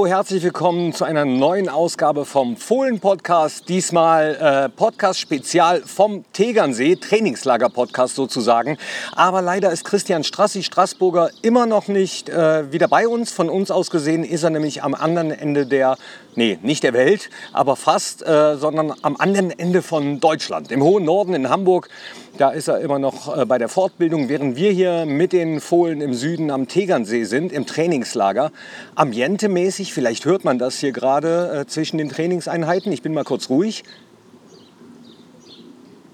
Hallo, herzlich willkommen zu einer neuen Ausgabe vom Fohlen-Podcast. Diesmal äh, Podcast-Spezial vom Tegernsee, Trainingslager-Podcast sozusagen. Aber leider ist Christian Strassi, Straßburger, immer noch nicht äh, wieder bei uns. Von uns aus gesehen ist er nämlich am anderen Ende der, nee, nicht der Welt, aber fast, äh, sondern am anderen Ende von Deutschland, im hohen Norden in Hamburg. Da ist er immer noch äh, bei der Fortbildung, während wir hier mit den Fohlen im Süden am Tegernsee sind, im Trainingslager. Ambientemäßig, vielleicht hört man das hier gerade äh, zwischen den Trainingseinheiten. Ich bin mal kurz ruhig.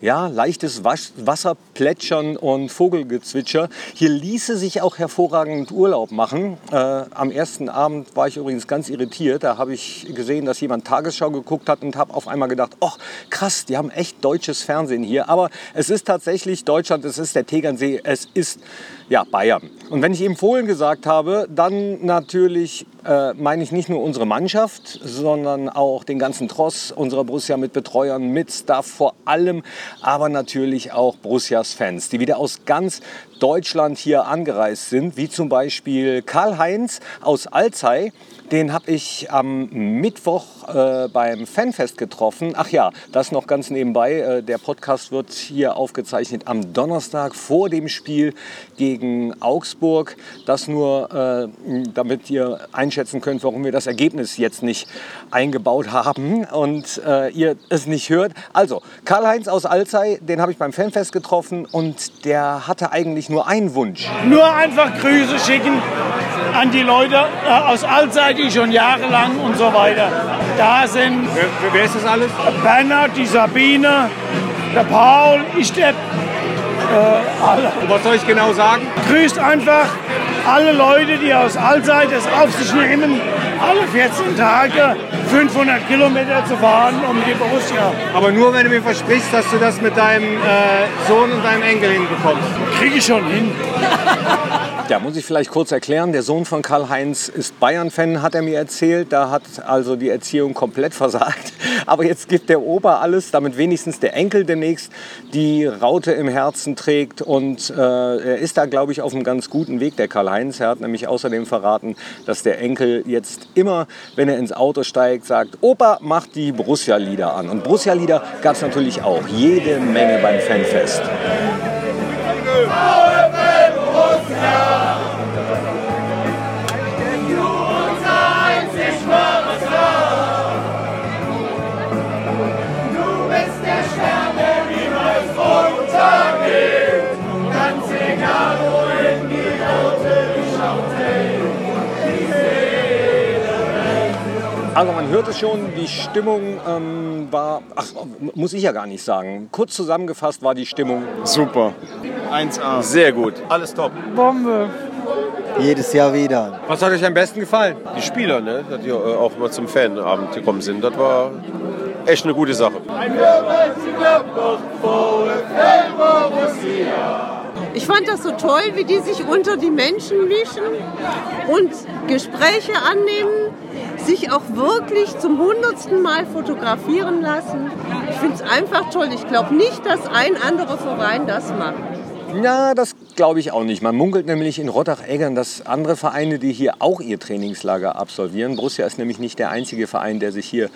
Ja, leichtes Wasserplätschern und Vogelgezwitscher. Hier ließe sich auch hervorragend Urlaub machen. Äh, am ersten Abend war ich übrigens ganz irritiert. Da habe ich gesehen, dass jemand Tagesschau geguckt hat und habe auf einmal gedacht, oh krass, die haben echt deutsches Fernsehen hier. Aber es ist tatsächlich Deutschland, es ist der Tegernsee, es ist ja, Bayern. Und wenn ich eben Fohlen gesagt habe, dann natürlich äh, meine ich nicht nur unsere Mannschaft, sondern auch den ganzen Tross unserer Borussia mit Betreuern, mit Staff vor allem, aber natürlich auch Borussias Fans, die wieder aus ganz Deutschland hier angereist sind, wie zum Beispiel Karl-Heinz aus Alzey. Den habe ich am Mittwoch äh, beim Fanfest getroffen. Ach ja, das noch ganz nebenbei. Äh, der Podcast wird hier aufgezeichnet am Donnerstag vor dem Spiel gegen Augsburg. Das nur, äh, damit ihr einschätzen könnt, warum wir das Ergebnis jetzt nicht eingebaut haben und äh, ihr es nicht hört. Also, Karl-Heinz aus Alzey, den habe ich beim Fanfest getroffen und der hatte eigentlich nur einen Wunsch. Nur einfach Grüße schicken an die Leute äh, aus Alzey, die schon jahrelang und so weiter da sind. Wer, wer ist das alles? Bernhard, die Sabine, der Paul, ich, der äh, alle. Und was soll ich genau sagen? Grüßt einfach alle Leute, die aus Allzeit es auf sich nehmen, alle 14 Tage 500 Kilometer zu fahren um die Borussia. Aber nur, wenn du mir versprichst, dass du das mit deinem äh, Sohn und deinem Enkel hinbekommst. Kriege ich schon hin. Ja, muss ich vielleicht kurz erklären. Der Sohn von Karl-Heinz ist Bayern-Fan, hat er mir erzählt. Da hat also die Erziehung komplett versagt. Aber jetzt gibt der Opa alles, damit wenigstens der Enkel demnächst die Raute im Herzen trägt. Und äh, er ist da, glaube ich, auf einem ganz guten Weg, der Karl-Heinz. Er hat nämlich außerdem verraten, dass der Enkel jetzt immer, wenn er ins Auto steigt, sagt, Opa, mach die Borussia-Lieder an. Und Borussia-Lieder gab es natürlich auch jede Menge beim Fanfest. Also man hört es schon, die Stimmung ähm, war, ach, muss ich ja gar nicht sagen. Kurz zusammengefasst war die Stimmung super. 1A. Sehr gut. Alles top. Bombe. Jedes Jahr wieder. Was hat euch am besten gefallen? Die Spieler, ne, die auch immer zum Fanabend gekommen sind, das war echt eine gute Sache. Ich fand das so toll, wie die sich unter die Menschen mischen und Gespräche annehmen, sich auch wirklich zum hundertsten Mal fotografieren lassen. Ich finde es einfach toll. Ich glaube nicht, dass ein anderer Verein das macht. Ja, das glaube ich auch nicht. Man munkelt nämlich in Rottach-Eggern, dass andere Vereine, die hier auch ihr Trainingslager absolvieren, Borussia ist nämlich nicht der einzige Verein, der sich hier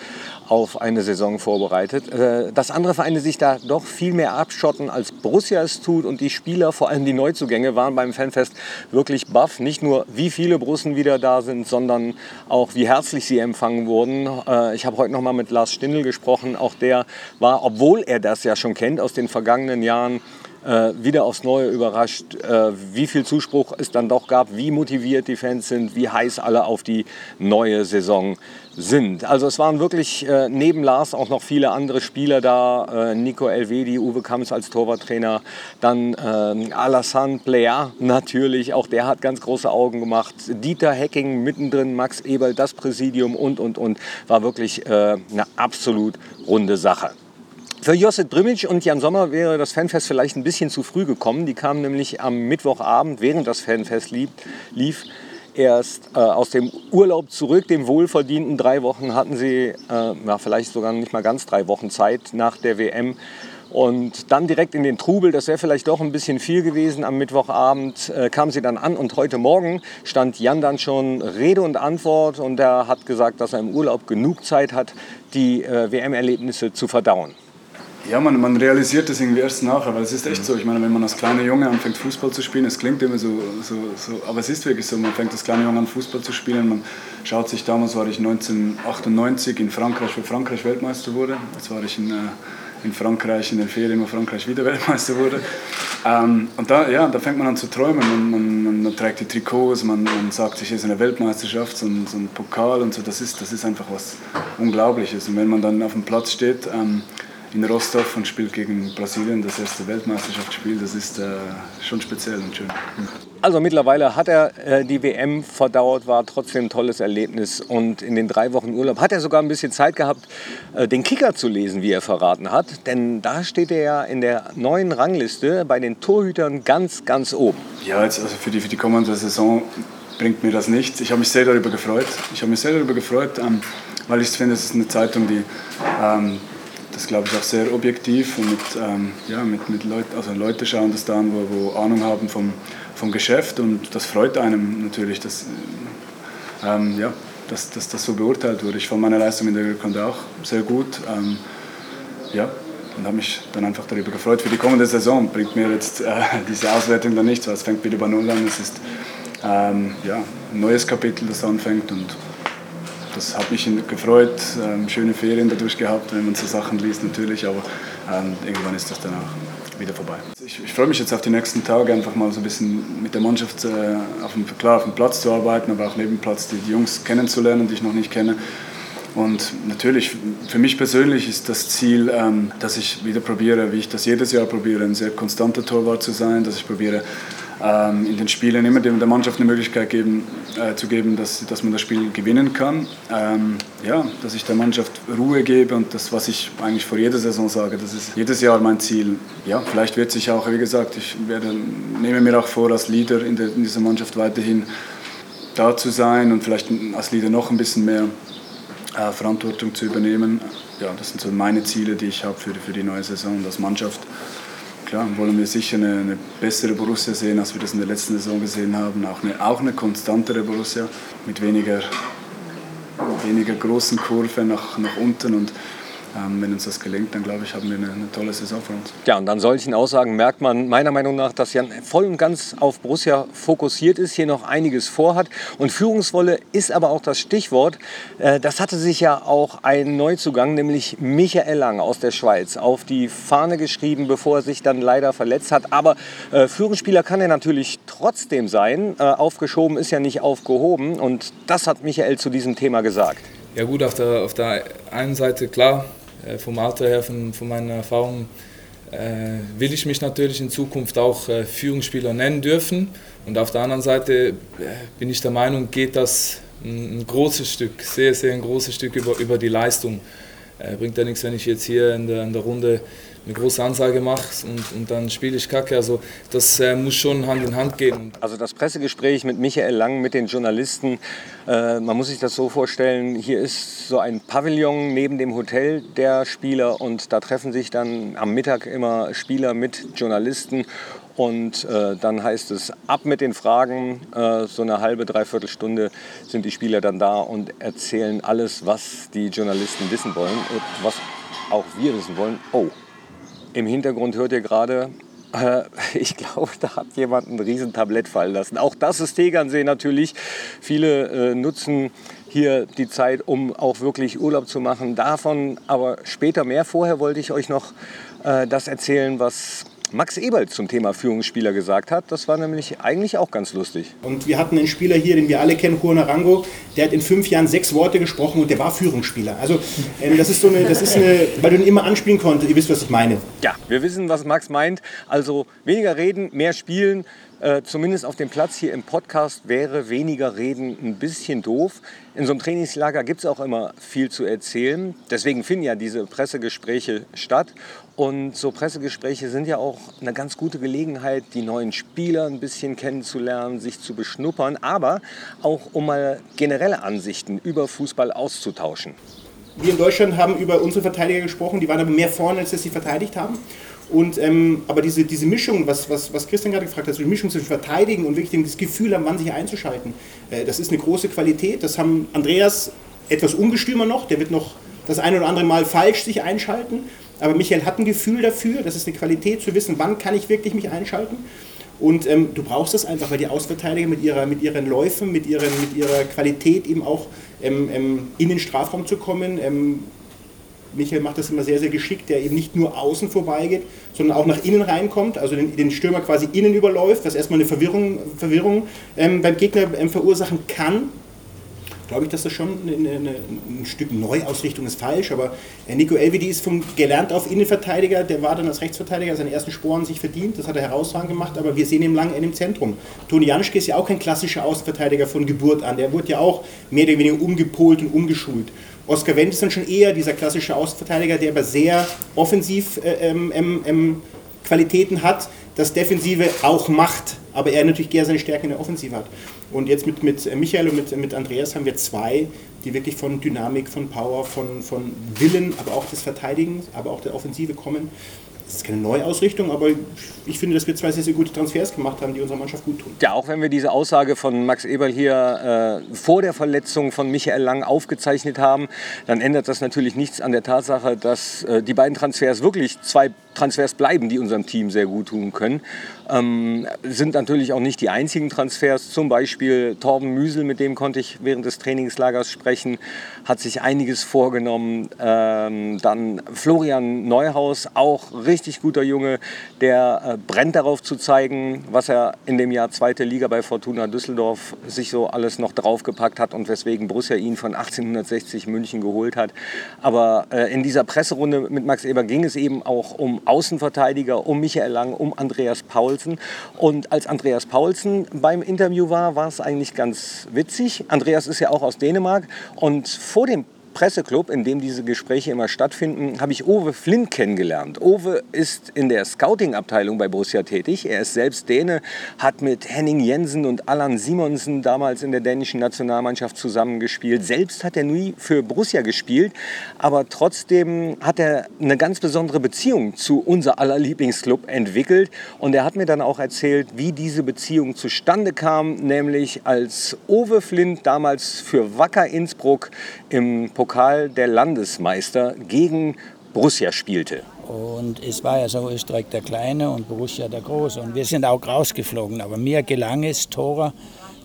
auf eine Saison vorbereitet, äh, dass andere Vereine sich da doch viel mehr abschotten, als Borussia es tut. Und die Spieler, vor allem die Neuzugänge, waren beim Fanfest wirklich baff. Nicht nur, wie viele Brussen wieder da sind, sondern auch, wie herzlich sie empfangen wurden. Äh, ich habe heute noch mal mit Lars Stindl gesprochen. Auch der war, obwohl er das ja schon kennt aus den vergangenen Jahren, äh, wieder aufs Neue überrascht, äh, wie viel Zuspruch es dann doch gab, wie motiviert die Fans sind, wie heiß alle auf die neue Saison sind. Also es waren wirklich äh, neben Lars auch noch viele andere Spieler da. Äh, Nico Elvedi, Uwe Kamps als Torwarttrainer, dann äh, Alassane Plea natürlich, auch der hat ganz große Augen gemacht. Dieter Hecking mittendrin, Max Eberl, das Präsidium und, und, und. War wirklich äh, eine absolut runde Sache. Für Josip Brimic und Jan Sommer wäre das Fanfest vielleicht ein bisschen zu früh gekommen. Die kamen nämlich am Mittwochabend, während das Fanfest lief, lief erst äh, aus dem Urlaub zurück, dem wohlverdienten drei Wochen hatten sie, äh, ja, vielleicht sogar nicht mal ganz drei Wochen Zeit nach der WM Und dann direkt in den Trubel, das wäre vielleicht doch ein bisschen viel gewesen. Am Mittwochabend äh, kam sie dann an und heute Morgen stand Jan dann schon Rede und Antwort und er hat gesagt, dass er im Urlaub genug Zeit hat, die äh, WM-Erlebnisse zu verdauen. Ja, man, man realisiert das irgendwie erst nachher, weil es ist echt so. Ich meine, wenn man als kleiner Junge anfängt Fußball zu spielen, es klingt immer so, so, so, aber es ist wirklich so. Man fängt als kleiner Junge an Fußball zu spielen. Man schaut sich, damals war ich 1998 in Frankreich, wo Frankreich Weltmeister wurde. Jetzt war ich in, äh, in Frankreich in den Ferien, wo Frankreich wieder Weltmeister wurde. Ähm, und da, ja, da fängt man an zu träumen. Man, man, man trägt die Trikots, man, man sagt sich, es ist eine Weltmeisterschaft, so ein, so ein, Pokal und so. Das ist, das ist einfach was Unglaubliches. Und wenn man dann auf dem Platz steht, ähm, in Rostov und spielt gegen Brasilien das erste Weltmeisterschaftsspiel. Das ist äh, schon speziell und schön. Also mittlerweile hat er äh, die WM verdauert, war trotzdem ein tolles Erlebnis. Und in den drei Wochen Urlaub hat er sogar ein bisschen Zeit gehabt, äh, den Kicker zu lesen, wie er verraten hat. Denn da steht er ja in der neuen Rangliste bei den Torhütern ganz, ganz oben. Ja, jetzt also für die, für die kommende Saison bringt mir das nichts. Ich habe mich sehr darüber gefreut. Ich habe mich sehr darüber gefreut, ähm, weil ich finde, es ist eine Zeitung, die ähm, das glaube ich auch sehr objektiv und mit, ähm, ja, mit, mit Leut, also Leute schauen das da an, wo, wo Ahnung haben vom, vom Geschäft und das freut einem natürlich, dass, ähm, ja, dass, dass das so beurteilt wurde. Ich fand meine Leistung in der Rückrunde auch sehr gut. Ähm, ja, und habe mich dann einfach darüber gefreut. Für die kommende Saison bringt mir jetzt äh, diese Auswertung dann nichts, weil es fängt wieder bei Null an. Es ist ähm, ja, ein neues Kapitel, das anfängt und das hat mich gefreut. Ähm, schöne Ferien dadurch gehabt, wenn man so Sachen liest natürlich, aber ähm, irgendwann ist das dann auch wieder vorbei. Ich, ich freue mich jetzt auf die nächsten Tage, einfach mal so ein bisschen mit der Mannschaft äh, auf dem, klar auf dem Platz zu arbeiten, aber auch neben Platz die, die Jungs kennenzulernen, die ich noch nicht kenne. Und natürlich, für mich persönlich ist das Ziel, ähm, dass ich wieder probiere, wie ich das jedes Jahr probiere, ein sehr konstanter Torwart zu sein, dass ich probiere, ähm, in den Spielen immer der Mannschaft eine Möglichkeit geben, äh, zu geben, dass, dass man das Spiel gewinnen kann. Ähm, ja, dass ich der Mannschaft Ruhe gebe und das, was ich eigentlich vor jeder Saison sage, das ist jedes Jahr mein Ziel. Ja, vielleicht wird sich auch, wie gesagt, ich werde, nehme mir auch vor, als Leader in, der, in dieser Mannschaft weiterhin da zu sein und vielleicht als Leader noch ein bisschen mehr äh, Verantwortung zu übernehmen. Ja, das sind so meine Ziele, die ich habe für, für die neue Saison und Mannschaft klar, wollen wir sicher eine, eine, bessere Borussia sehen, als wir das in der letzten Saison gesehen haben. Auch eine, auch eine konstantere Borussia mit weniger, weniger großen Kurven nach, nach unten. Und wenn uns das gelingt, dann glaube ich, haben wir eine, eine, tolle Saison vor uns. Ja, und an solchen Aussagen merkt man meiner Meinung nach, dass Jan voll und ganz auf Borussia fokussiert ist, hier noch einiges vorhat. Und Führungswolle ist aber auch das Stichwort. Äh, das hatte sich ja auch ein Neuzugang, nämlich Michael Lang aus der Schweiz, auf die Fahne geschrieben, bevor er sich dann leider verletzt hat. Aber äh, Führungsspieler kann er natürlich trotzdem sein. Äh, aufgeschoben ist ja nicht aufgehoben. Und das hat Michael zu diesem Thema gesagt. Ja gut, auf der, auf der einen Seite klar, äh, vom Alter her, von, von meinen Erfahrungen, äh, will ich mich natürlich in Zukunft auch äh, Führungsspieler nennen dürfen. Und auf der anderen Seite bin ich der Meinung, geht das ein, ein großes Stück, sehr, sehr ein großes Stück über, über die Leistung. bringt ja nichts, wenn ich jetzt hier in der, in der Runde eine große Ansage mache und, und dann spiele ich Kacke. Also das äh, muss schon Hand in Hand gehen. Also das Pressegespräch mit Michael Lang, mit den Journalisten, äh, man muss sich das so vorstellen, hier ist so ein Pavillon neben dem Hotel der Spieler und da treffen sich dann am Mittag immer Spieler mit Journalisten und äh, dann heißt es ab mit den Fragen. Äh, so eine halbe, dreiviertel Stunde sind die Spieler dann da und erzählen alles, was die Journalisten wissen wollen und was auch wir wissen wollen. Oh, im Hintergrund hört ihr gerade, äh, ich glaube, da hat jemand ein Riesentablett fallen lassen. Auch das ist Tegernsee natürlich. Viele äh, nutzen hier die Zeit, um auch wirklich Urlaub zu machen. Davon aber später mehr. Vorher wollte ich euch noch äh, das erzählen, was Max Eberl zum Thema Führungsspieler gesagt hat. Das war nämlich eigentlich auch ganz lustig. Und wir hatten einen Spieler hier, den wir alle kennen, Juan Arango, der hat in fünf Jahren sechs Worte gesprochen und der war Führungsspieler. Also ähm, das ist so eine, das ist eine, weil du ihn immer anspielen konntest, ihr wisst, was ich meine. Ja, wir wissen, was Max meint. Also weniger reden, mehr spielen. Äh, zumindest auf dem Platz hier im Podcast wäre weniger reden ein bisschen doof. In so einem Trainingslager gibt es auch immer viel zu erzählen. Deswegen finden ja diese Pressegespräche statt. Und so Pressegespräche sind ja auch eine ganz gute Gelegenheit, die neuen Spieler ein bisschen kennenzulernen, sich zu beschnuppern, aber auch um mal generelle Ansichten über Fußball auszutauschen. Wir in Deutschland haben über unsere Verteidiger gesprochen, die waren aber mehr vorne, als dass sie verteidigt haben. Und, ähm, aber diese, diese Mischung, was, was, was Christian gerade gefragt hat, so die Mischung zwischen Verteidigen und wirklich das Gefühl haben, wann sich einzuschalten, äh, das ist eine große Qualität. Das haben Andreas etwas ungestümer noch, der wird noch das ein oder andere Mal falsch sich einschalten. Aber Michael hat ein Gefühl dafür, das ist eine Qualität zu wissen, wann kann ich wirklich mich einschalten. Und ähm, du brauchst das einfach, weil die Ausverteidiger mit, ihrer, mit ihren Läufen, mit, ihren, mit ihrer Qualität eben auch ähm, ähm, in den Strafraum zu kommen, ähm, Michael macht das immer sehr, sehr geschickt, der eben nicht nur außen vorbeigeht, sondern auch nach innen reinkommt, also den, den Stürmer quasi innen überläuft, was erstmal eine Verwirrung, Verwirrung ähm, beim Gegner ähm, verursachen kann. Glaube ich, dass das schon eine, eine, ein Stück Neuausrichtung ist falsch, aber äh, Nico Elvedi ist vom gelernt auf Innenverteidiger, der war dann als Rechtsverteidiger seine ersten Sporen sich verdient, das hat er herausragend gemacht, aber wir sehen ihn lange im Zentrum. Toni Janschke ist ja auch kein klassischer Außenverteidiger von Geburt an, der wurde ja auch mehr oder weniger umgepolt und umgeschult. Oskar Wendt ist dann schon eher dieser klassische Außenverteidiger, der aber sehr offensiv äh, ähm, ähm, ähm, Qualitäten hat, das Defensive auch macht, aber er natürlich gerne seine Stärken in der Offensive hat. Und jetzt mit, mit Michael und mit, mit Andreas haben wir zwei, die wirklich von Dynamik, von Power, von, von Willen, aber auch des Verteidigens, aber auch der Offensive kommen. Das ist keine Neuausrichtung, aber ich finde, dass wir zwei sehr, sehr gute Transfers gemacht haben, die unserer Mannschaft gut tun. Ja, auch wenn wir diese Aussage von Max Eberl hier äh, vor der Verletzung von Michael Lang aufgezeichnet haben, dann ändert das natürlich nichts an der Tatsache, dass äh, die beiden Transfers wirklich zwei Transfers bleiben, die unserem Team sehr gut tun können. Ähm, sind natürlich auch nicht die einzigen Transfers. Zum Beispiel Torben Müsel, mit dem konnte ich während des Trainingslagers sprechen, hat sich einiges vorgenommen. Ähm, dann Florian Neuhaus, auch richtig guter Junge, der äh, brennt darauf zu zeigen, was er in dem Jahr zweite Liga bei Fortuna Düsseldorf sich so alles noch draufgepackt hat und weswegen Borussia ihn von 1860 München geholt hat. Aber äh, in dieser Presserunde mit Max Eber ging es eben auch um Außenverteidiger, um Michael Lang, um Andreas Paulsen. Und als Andreas Paulsen beim Interview war, war es eigentlich ganz witzig. Andreas ist ja auch aus Dänemark und vor dem Presseclub, in dem diese Gespräche immer stattfinden, habe ich Ove Flint kennengelernt. Ove ist in der Scouting-Abteilung bei Borussia tätig. Er ist selbst Däne, hat mit Henning Jensen und Allan Simonsen damals in der dänischen Nationalmannschaft zusammengespielt. Selbst hat er nie für Borussia gespielt, aber trotzdem hat er eine ganz besondere Beziehung zu unser aller Lieblingsclub entwickelt. Und er hat mir dann auch erzählt, wie diese Beziehung zustande kam, nämlich als Ove Flint damals für Wacker Innsbruck im Pokal der Landesmeister gegen Borussia spielte. Und es war ja so Österreich der Kleine und Borussia der Große. Und wir sind auch rausgeflogen. Aber mir gelang es, Tore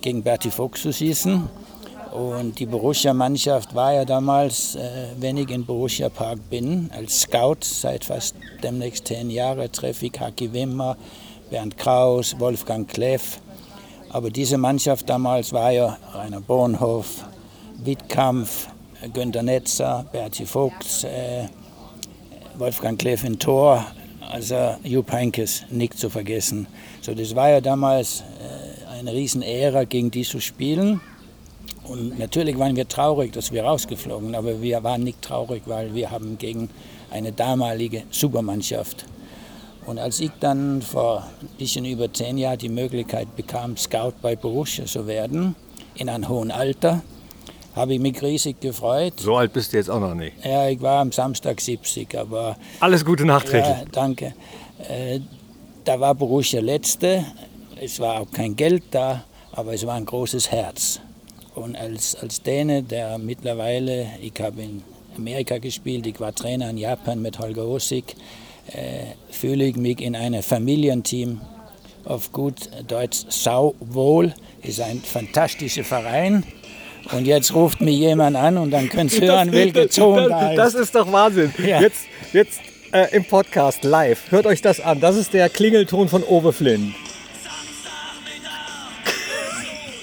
gegen Berti Fuchs zu schießen. Und die Borussia-Mannschaft war ja damals, äh, wenn ich in Borussia Park bin, als Scout seit fast demnächst zehn Jahren, treffe ich Haki Wimmer, Bernd Kraus, Wolfgang Kleff. Aber diese Mannschaft damals war ja Rainer Bornhof, Wittkampf, Günter Netzer, Berti Vogt, äh, Wolfgang Kleff in Tor, also Jupp Heynckes nicht zu vergessen. So, das war ja damals äh, eine Riesenehre, gegen die zu spielen. Und natürlich waren wir traurig, dass wir rausgeflogen, aber wir waren nicht traurig, weil wir haben gegen eine damalige Supermannschaft. Und als ich dann vor ein bisschen über zehn Jahren die Möglichkeit bekam, Scout bei Borussia zu werden, in einem hohen Alter, habe ich mich riesig gefreut. So alt bist du jetzt auch noch nicht. Ja, ich war am Samstag 70, aber... Alles Gute nachträglich. Ja, danke. Äh, da war Borussia Letzte, es war auch kein Geld da, aber es war ein großes Herz. Und als, als Däne, der mittlerweile, ich habe in Amerika gespielt, ich war Trainer in Japan mit Holger Osig, äh, fühle ich mich in einem Familienteam auf gut Deutsch sauwohl. Ist ein fantastischer Verein. Und jetzt ruft mich jemand an und dann könnt ihr hören, welche Ton da ist. Das ist doch Wahnsinn. Ja. Jetzt, jetzt äh, im Podcast live. Hört euch das an. Das ist der Klingelton von Ove Flynn.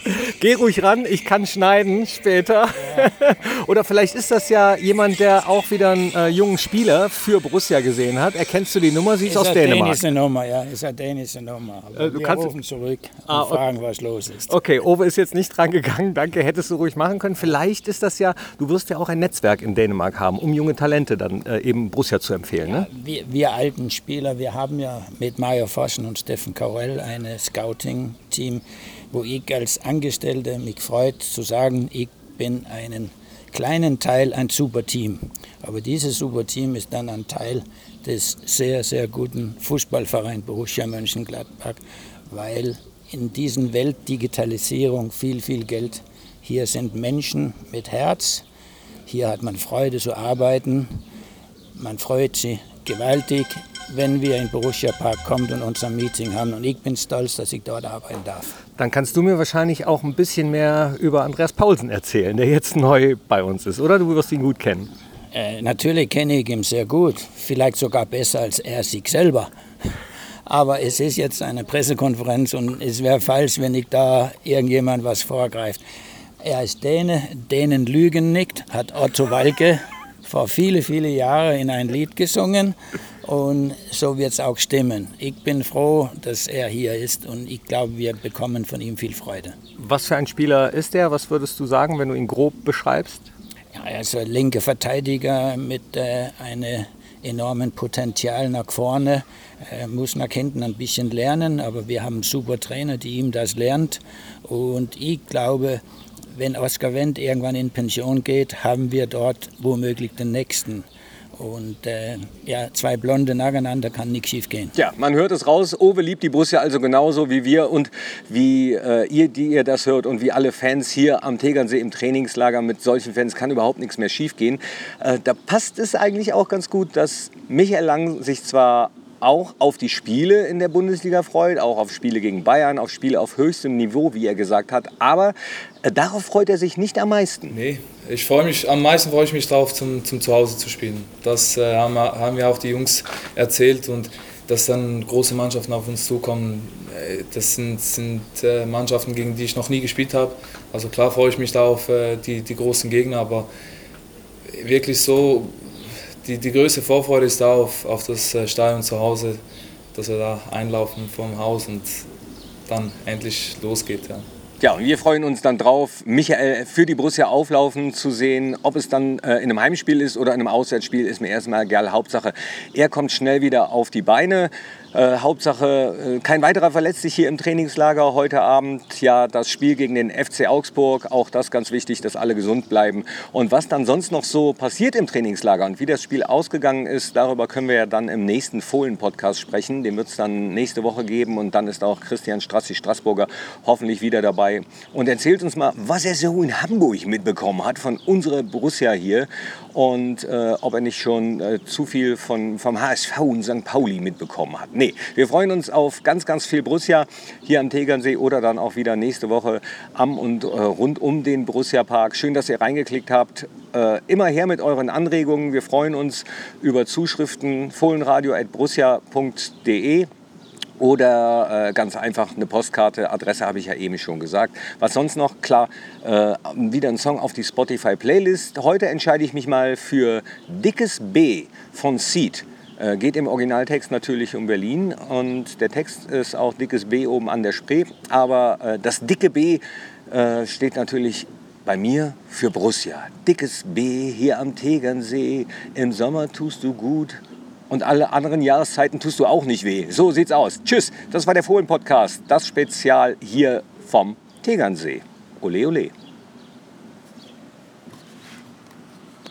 Geh ruhig ran, ich kann schneiden später. Oder vielleicht ist das ja jemand, der auch wieder einen äh, jungen Spieler für Borussia gesehen hat. Erkennst du die Nummer? Sie ist, ist aus Dänemark. Dänische Nummer, ja, ist eine dänische Nummer. Aber äh, du wir kannst rufen zurück ah, und fragen, was los ist. Okay, Ove ist jetzt nicht dran gegangen. Danke, hättest du ruhig machen können. Vielleicht ist das ja, du wirst ja auch ein Netzwerk in Dänemark haben, um junge Talente dann äh, eben Borussia zu empfehlen. Ja, ne? wir, wir, alten Spieler, wir haben ja mit Mario Fossen und Steffen Kaurell ein Scouting-Team wo ich als Angestellter mich freut zu sagen, ich bin ein kleinen Teil ein super Team. Aber dieses super Team ist dann ein Teil des sehr, sehr guten Fußballvereins Borussia Mönchengladbach, weil in diesen Welt Digitalisierung viel, viel Geld. Hier sind Menschen mit Herz, hier hat man Freude zu arbeiten, man freut sich gewaltig, wenn wir in Borussia Park kommen und unser Meeting haben. Und ich bin stolz, dass ich dort arbeiten darf. Dann kannst du mir wahrscheinlich auch ein bisschen mehr über Andreas Paulsen erzählen, der jetzt neu bei uns ist, oder? Du wirst ihn gut kennen. Äh, natürlich kenne ich ihn sehr gut, vielleicht sogar besser als er sich selber. Aber es ist jetzt eine Pressekonferenz und es wäre falsch, wenn ich da irgendjemand was vorgreift. Er ist Däne, Dänen lügen nicht, hat Otto Walke vor viele, viele Jahren in ein Lied gesungen und so wird es auch stimmen. Ich bin froh, dass er hier ist und ich glaube, wir bekommen von ihm viel Freude. Was für ein Spieler ist er? Was würdest du sagen, wenn du ihn grob beschreibst? Ja, er ist ein linker Verteidiger mit äh, einem enormen Potenzial nach vorne. Er muss nach hinten ein bisschen lernen, aber wir haben super Trainer, die ihm das lernt. Und ich glaube, wenn Oskar Wendt irgendwann in Pension geht, haben wir dort womöglich den nächsten. Und äh, ja, zwei Blonde nacheinander kann nichts schief gehen. Ja, man hört es raus. Owe liebt die Borussia also genauso wie wir und wie äh, ihr, die ihr das hört und wie alle Fans hier am Tegernsee im Trainingslager. Mit solchen Fans kann überhaupt nichts mehr schief gehen. Äh, da passt es eigentlich auch ganz gut, dass Michael Lang sich zwar auch auf die Spiele in der Bundesliga freut, auch auf Spiele gegen Bayern, auf Spiele auf höchstem Niveau, wie er gesagt hat. Aber äh, darauf freut er sich nicht am meisten. Nee, ich freue mich, am meisten freue ich mich darauf, zum, zum Zuhause zu spielen. Das äh, haben, haben mir auch die Jungs erzählt und dass dann große Mannschaften auf uns zukommen, äh, das sind, sind äh, Mannschaften, gegen die ich noch nie gespielt habe. Also klar freue ich mich da auf äh, die, die großen Gegner, aber wirklich so die, die größte Vorfreude ist da auf, auf das äh, Stadion zu Hause, dass wir da einlaufen vom Haus und dann endlich losgeht. Ja. Ja, und wir freuen uns dann drauf, Michael für die Borussia auflaufen zu sehen. Ob es dann äh, in einem Heimspiel ist oder in einem Auswärtsspiel, ist mir erstmal egal. Hauptsache, er kommt schnell wieder auf die Beine. Äh, Hauptsache, äh, kein weiterer verletzt sich hier im Trainingslager heute Abend. Ja, das Spiel gegen den FC Augsburg, auch das ganz wichtig, dass alle gesund bleiben. Und was dann sonst noch so passiert im Trainingslager und wie das Spiel ausgegangen ist, darüber können wir ja dann im nächsten Fohlen-Podcast sprechen. Den wird es dann nächste Woche geben und dann ist auch Christian Strassi Straßburger hoffentlich wieder dabei und erzählt uns mal, was er so in Hamburg mitbekommen hat von unserer Borussia hier und äh, ob er nicht schon äh, zu viel von, vom HSV und St. Pauli mitbekommen hat. Nee, wir freuen uns auf ganz, ganz viel Borussia hier am Tegernsee oder dann auch wieder nächste Woche am und äh, rund um den Borussia Park. Schön, dass ihr reingeklickt habt. Äh, immer her mit euren Anregungen. Wir freuen uns über Zuschriften fohlenradio.borussia.de oder äh, ganz einfach eine Postkarte. Adresse habe ich ja eben schon gesagt. Was sonst noch? Klar, äh, wieder ein Song auf die Spotify-Playlist. Heute entscheide ich mich mal für Dickes B von Seed. Äh, geht im Originaltext natürlich um Berlin und der Text ist auch Dickes B oben an der Spree. Aber äh, das dicke B äh, steht natürlich bei mir für Borussia. Dickes B hier am Tegernsee. Im Sommer tust du gut und alle anderen Jahreszeiten tust du auch nicht weh. So sieht's aus. Tschüss, das war der Fohlen-Podcast, das Spezial hier vom Tegernsee. Ole, ole.